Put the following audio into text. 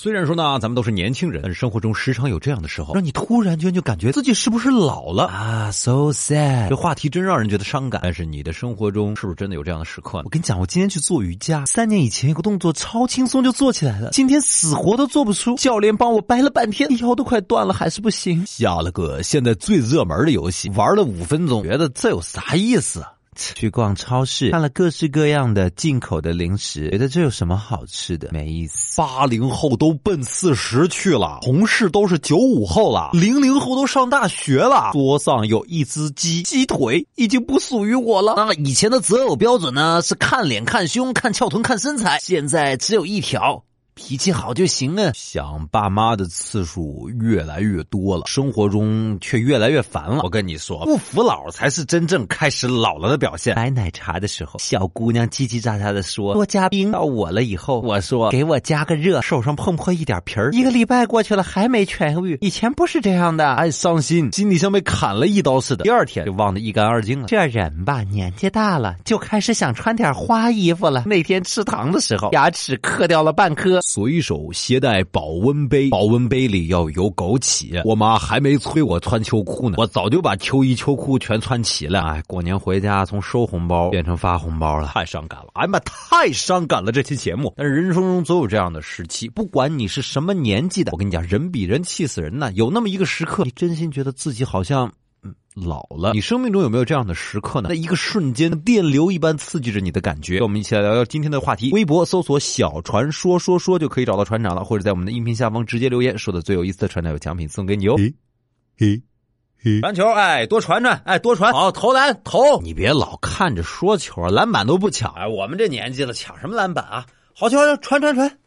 虽然说呢，咱们都是年轻人，但是生活中时常有这样的时候，让你突然间就感觉自己是不是老了啊？So sad，这话题真让人觉得伤感。但是你的生活中是不是真的有这样的时刻？我跟你讲，我今天去做瑜伽，三年以前有个动作超轻松就做起来了，今天死活都做不出，教练帮我掰了半天，腰都快断了，还是不行。下了个现在最热门的游戏，玩了五分钟，觉得这有啥意思？去逛超市，看了各式各样的进口的零食，觉得这有什么好吃的？没意思。八零后都奔四十去了，同事都是九五后了，零零后都上大学了。桌上有一只鸡，鸡腿已经不属于我了。那以前的择偶标准呢？是看脸、看胸、看翘臀、看身材，现在只有一条。脾气好就行了。想爸妈的次数越来越多了，生活中却越来越烦了。我跟你说，不服老才是真正开始老了的表现。买奶茶的时候，小姑娘叽叽喳喳的说：“多加冰。”到我了以后，我说：“给我加个热。”手上碰破一点皮儿。一个礼拜过去了，还没痊愈。以前不是这样的，哎，伤心，心里像被砍了一刀似的。第二天就忘得一干二净了。这人吧，年纪大了，就开始想穿点花衣服了。那天吃糖的时候，牙齿磕掉了半颗。随手携带保温杯，保温杯里要有枸杞。我妈还没催我穿秋裤呢，我早就把秋衣秋裤全穿齐了。哎，过年回家从收红包变成发红包了，太伤感了。哎呀妈，太伤感了！这期节目，但是人生中总有这样的时期，不管你是什么年纪的，我跟你讲，人比人气死人呐。有那么一个时刻，你真心觉得自己好像。老了，你生命中有没有这样的时刻呢？那一个瞬间，电流一般刺激着你的感觉。我们一起来聊聊今天的话题。微博搜索“小传说说说”就可以找到船长了，或者在我们的音频下方直接留言，说的最有意思的船长有奖品送给你哦。嘿，嘿，篮球，哎，多传传，哎，多传，好，投篮，投。你别老看着说球，篮板都不抢。哎，我们这年纪了，抢什么篮板啊？好球，传传传。